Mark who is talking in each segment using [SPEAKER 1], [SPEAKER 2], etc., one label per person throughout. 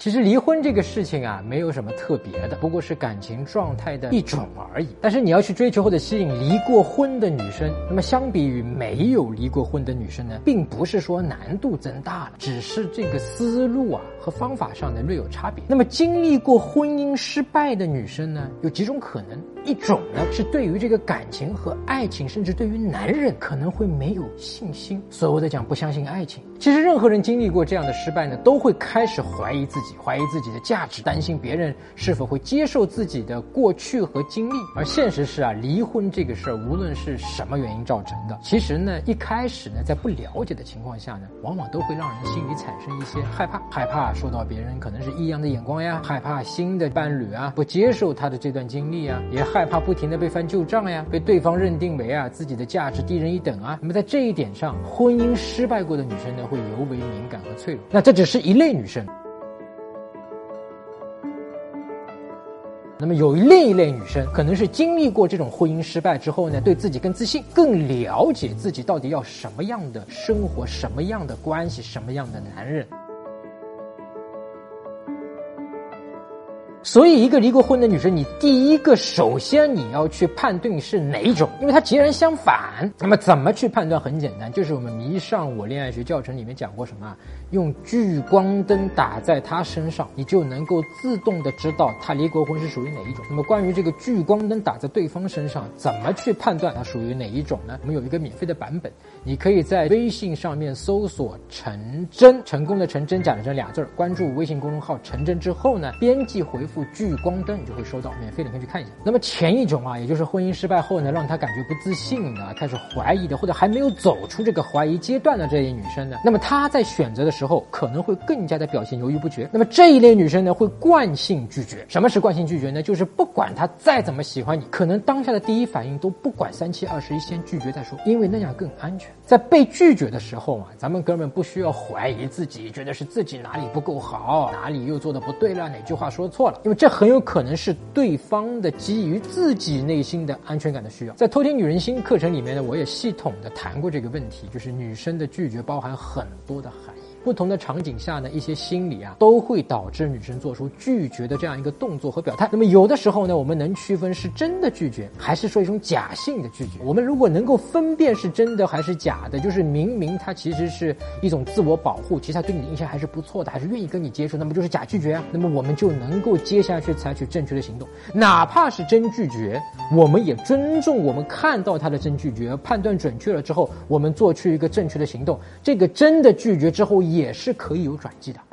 [SPEAKER 1] 其实离婚这个事情啊，没有什么特别的，不过是感情状态的一种而已。但是你要去追求或者吸引离过婚的女生，那么相比于没有离过婚的女生呢，并不是说难度增大了，只是这个思路啊和方法上呢略有差别。那么经历过婚姻失败的女生呢，有几种可能。一种呢是对于这个感情和爱情，甚至对于男人可能会没有信心。所谓的讲不相信爱情，其实任何人经历过这样的失败呢，都会开始怀疑自己，怀疑自己的价值，担心别人是否会接受自己的过去和经历。而现实是啊，离婚这个事儿，无论是什么原因造成的，其实呢，一开始呢，在不了解的情况下呢，往往都会让人心里产生一些害怕，害怕受到别人可能是异样的眼光呀，害怕新的伴侣啊不接受他的这段经历啊，也害。害怕不停的被翻旧账呀，被对方认定为啊自己的价值低人一等啊。那么在这一点上，婚姻失败过的女生呢，会尤为敏感和脆弱。那这只是一类女生。那么有另一类女生，可能是经历过这种婚姻失败之后呢，对自己更自信，更了解自己到底要什么样的生活，什么样的关系，什么样的男人。所以，一个离过婚的女生，你第一个首先你要去判定是哪一种，因为它截然相反。那么，怎么去判断？很简单，就是我们迷上我恋爱学教程里面讲过什么？用聚光灯打在她身上，你就能够自动的知道她离过婚是属于哪一种。那么，关于这个聚光灯打在对方身上，怎么去判断它属于哪一种呢？我们有一个免费的版本，你可以在微信上面搜索“陈真”，成功的“陈真”假的“真”俩字儿，关注微信公众号“陈真”之后呢，编辑回复。聚光灯，你就会收到免费的，可以去看一下。那么前一种啊，也就是婚姻失败后呢，让他感觉不自信的，开始怀疑的，或者还没有走出这个怀疑阶段的这一女生呢，那么她在选择的时候可能会更加的表现犹豫不决。那么这一类女生呢，会惯性拒绝。什么是惯性拒绝呢？就是不管他再怎么喜欢你，可能当下的第一反应都不管三七二十一，先拒绝再说，因为那样更安全。在被拒绝的时候啊，咱们哥们不需要怀疑自己，觉得是自己哪里不够好，哪里又做的不对了，哪句话说错了，那么这很有可能是对方的基于自己内心的安全感的需要。在偷听女人心课程里面呢，我也系统的谈过这个问题，就是女生的拒绝包含很多的含。不同的场景下呢，一些心理啊，都会导致女生做出拒绝的这样一个动作和表态。那么有的时候呢，我们能区分是真的拒绝，还是说一种假性的拒绝。我们如果能够分辨是真的还是假的，就是明明他其实是一种自我保护，其实他对你的印象还是不错的，还是愿意跟你接触，那么就是假拒绝啊。那么我们就能够接下去采取正确的行动，哪怕是真拒绝，我们也尊重我们看到他的真拒绝，判断准确了之后，我们做出一个正确的行动。这个真的拒绝之后。也是可以有转机的。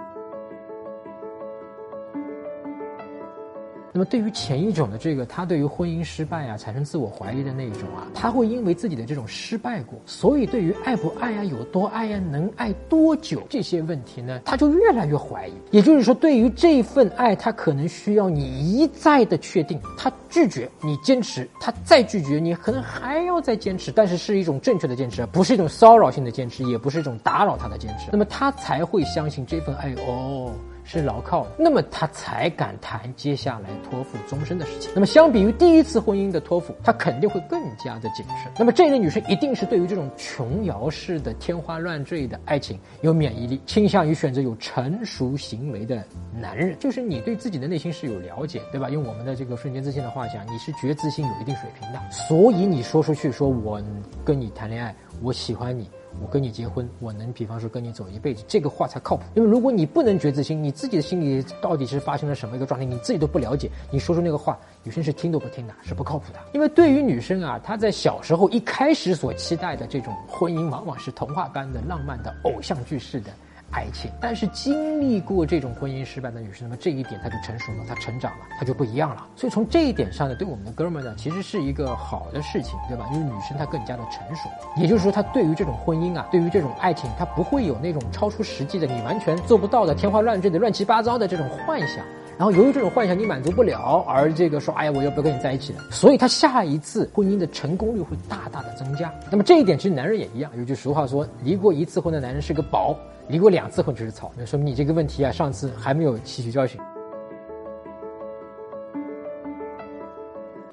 [SPEAKER 1] 那么对于前一种的这个，他对于婚姻失败啊产生自我怀疑的那一种啊，他会因为自己的这种失败过，所以对于爱不爱啊、有多爱呀、能爱多久这些问题呢，他就越来越怀疑。也就是说，对于这份爱，他可能需要你一再的确定。他拒绝你坚持，他再拒绝你，可能还要再坚持，但是是一种正确的坚持，不是一种骚扰性的坚持，也不是一种打扰他的坚持。那么他才会相信这份爱哦。是牢靠，那么他才敢谈接下来托付终身的事情。那么相比于第一次婚姻的托付，他肯定会更加的谨慎。那么这类女生一定是对于这种琼瑶式的天花乱坠的爱情有免疫力，倾向于选择有成熟行为的男人。就是你对自己的内心是有了解，对吧？用我们的这个瞬间自信的话讲，你是觉自信有一定水平的，所以你说出去说我跟你谈恋爱，我喜欢你。我跟你结婚，我能比方说跟你走一辈子，这个话才靠谱。因为如果你不能觉自心，你自己的心里到底是发生了什么一个状态，你自己都不了解，你说出那个话，女生是听都不听的，是不靠谱的。因为对于女生啊，她在小时候一开始所期待的这种婚姻，往往是童话般的浪漫的偶像剧式的。爱情，但是经历过这种婚姻失败的女生，那么这一点她就成熟了，她成长了，她就不一样了。所以从这一点上呢，对我们的哥们呢，其实是一个好的事情，对吧？因为女生她更加的成熟，也就是说，她对于这种婚姻啊，对于这种爱情，她不会有那种超出实际的、你完全做不到的、天花乱坠的、乱七八糟的这种幻想。然后由于这种幻想你满足不了，而这个说，哎呀，我要不要跟你在一起了？所以他下一次婚姻的成功率会大大的增加。那么这一点其实男人也一样，有句俗话说，离过一次婚的男人是个宝，离过两次婚就是草，那说明你这个问题啊，上次还没有吸取教训。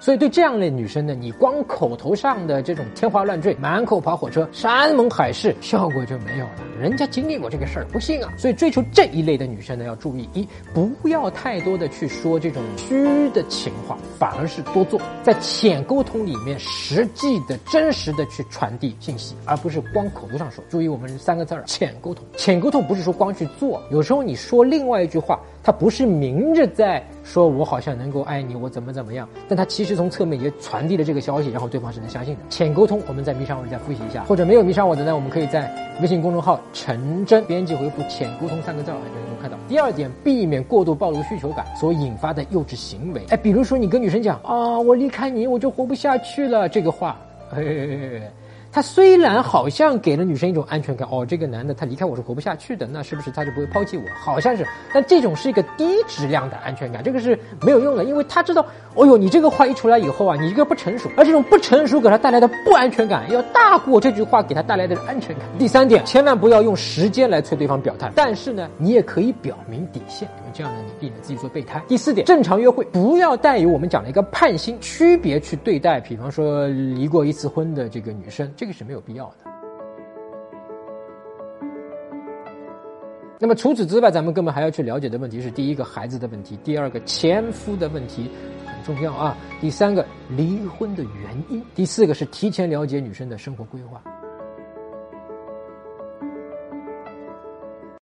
[SPEAKER 1] 所以对这样的女生呢，你光口头上的这种天花乱坠、满口跑火车、山盟海誓，效果就没有了。人家经历过这个事儿，不信啊。所以追求这一类的女生呢，要注意一，不要太多的去说这种虚的情话，反而是多做，在浅沟通里面实际的、真实的去传递信息，而不是光口头上说。注意我们三个字儿：浅沟通。浅沟通不是说光去做，有时候你说另外一句话。他不是明着在说我好像能够爱你，我怎么怎么样，但他其实从侧面也传递了这个消息，然后对方是能相信的。浅沟通，我们在迷上我再复习一下，或者没有迷上我的呢，我们可以在微信公众号陈真编辑回复“浅沟通”三个字啊，就能够看到。第二点，避免过度暴露需求感所引发的幼稚行为。哎，比如说你跟女生讲啊，我离开你我就活不下去了，这个话。嘿嘿嘿他虽然好像给了女生一种安全感，哦，这个男的他离开我是活不下去的，那是不是他就不会抛弃我？好像是，但这种是一个低质量的安全感，这个是没有用的，因为他知道，哦呦，你这个话一出来以后啊，你这个不成熟，而这种不成熟给他带来的不安全感，要大过这句话给他带来的安全感。第三点，千万不要用时间来催对方表态，但是呢，你也可以表明底线，因为这样呢，你避免自己做备胎。第四点，正常约会不要带有我们讲的一个判心区别去对待，比方说离过一次婚的这个女生。这个是没有必要的。那么除此之外，咱们根本还要去了解的问题是：第一个孩子的问题，第二个前夫的问题很重要啊，第三个离婚的原因，第四个是提前了解女生的生活规划。